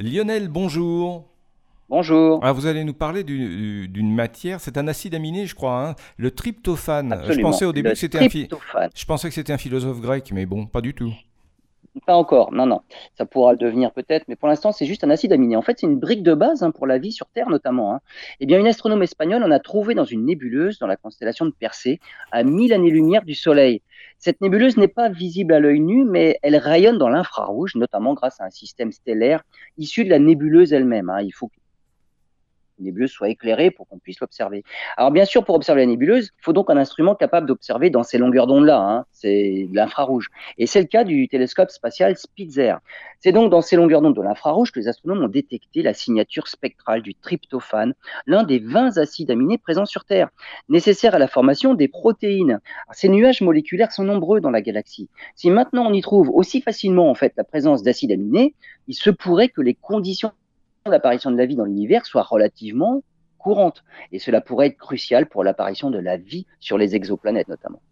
Lionel, bonjour. Bonjour. Ah, vous allez nous parler d'une matière, c'est un acide aminé, je crois, hein, le tryptophane. Je pensais au début que c'était un, je pensais que c'était un philosophe grec, mais bon, pas du tout. Pas encore, non, non. Ça pourra le devenir peut-être, mais pour l'instant, c'est juste un acide aminé. En fait, c'est une brique de base hein, pour la vie sur Terre notamment. Hein. Eh bien, une astronome espagnole en a trouvé dans une nébuleuse dans la constellation de Persée, à 1000 années-lumière du Soleil. Cette nébuleuse n'est pas visible à l'œil nu, mais elle rayonne dans l'infrarouge, notamment grâce à un système stellaire issu de la nébuleuse elle-même. Hein. Il faut nébuleuse soit éclairée pour qu'on puisse l'observer. Alors bien sûr, pour observer la nébuleuse, il faut donc un instrument capable d'observer dans ces longueurs d'onde-là, hein. c'est l'infrarouge. Et c'est le cas du télescope spatial Spitzer. C'est donc dans ces longueurs d'onde de l'infrarouge que les astronomes ont détecté la signature spectrale du tryptophane, l'un des 20 acides aminés présents sur Terre, nécessaires à la formation des protéines. ces nuages moléculaires sont nombreux dans la galaxie. Si maintenant on y trouve aussi facilement en fait la présence d'acides aminés, il se pourrait que les conditions l'apparition de la vie dans l'univers soit relativement courante. Et cela pourrait être crucial pour l'apparition de la vie sur les exoplanètes notamment.